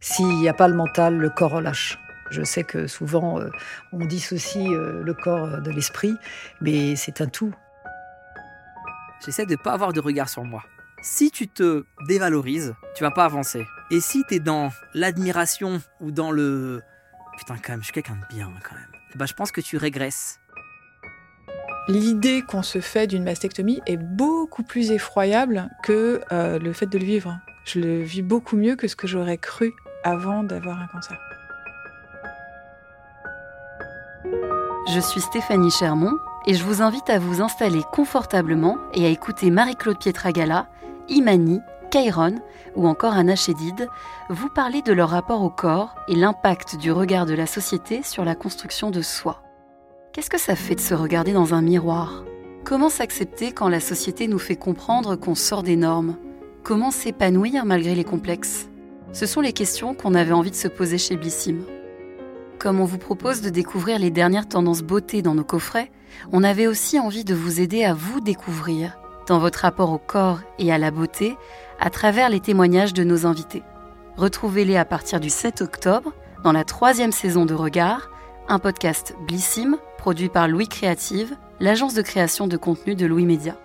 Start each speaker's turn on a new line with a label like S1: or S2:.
S1: S'il n'y a pas le mental, le corps relâche. Je sais que souvent, euh, on dissocie euh, le corps de l'esprit, mais c'est un tout.
S2: J'essaie de ne pas avoir de regard sur moi. Si tu te dévalorises, tu vas pas avancer. Et si tu es dans l'admiration ou dans le putain quand même, je suis quelqu'un de bien quand même. Bah, je pense que tu régresses.
S3: L'idée qu'on se fait d'une mastectomie est beaucoup plus effroyable que euh, le fait de le vivre. Je le vis beaucoup mieux que ce que j'aurais cru avant d'avoir un cancer.
S4: Je suis Stéphanie Chermont et je vous invite à vous installer confortablement et à écouter Marie-Claude Pietragala, Imani, Kairon ou encore Anna Chédid vous parler de leur rapport au corps et l'impact du regard de la société sur la construction de soi. Qu'est-ce que ça fait de se regarder dans un miroir? Comment s'accepter quand la société nous fait comprendre qu'on sort des normes? Comment s'épanouir malgré les complexes? Ce sont les questions qu'on avait envie de se poser chez Blissim. Comme on vous propose de découvrir les dernières tendances beauté dans nos coffrets, on avait aussi envie de vous aider à vous découvrir dans votre rapport au corps et à la beauté à travers les témoignages de nos invités. Retrouvez-les à partir du 7 octobre dans la troisième saison de Regard, un podcast Blissim produit par Louis Créative, l'agence de création de contenu de Louis Média.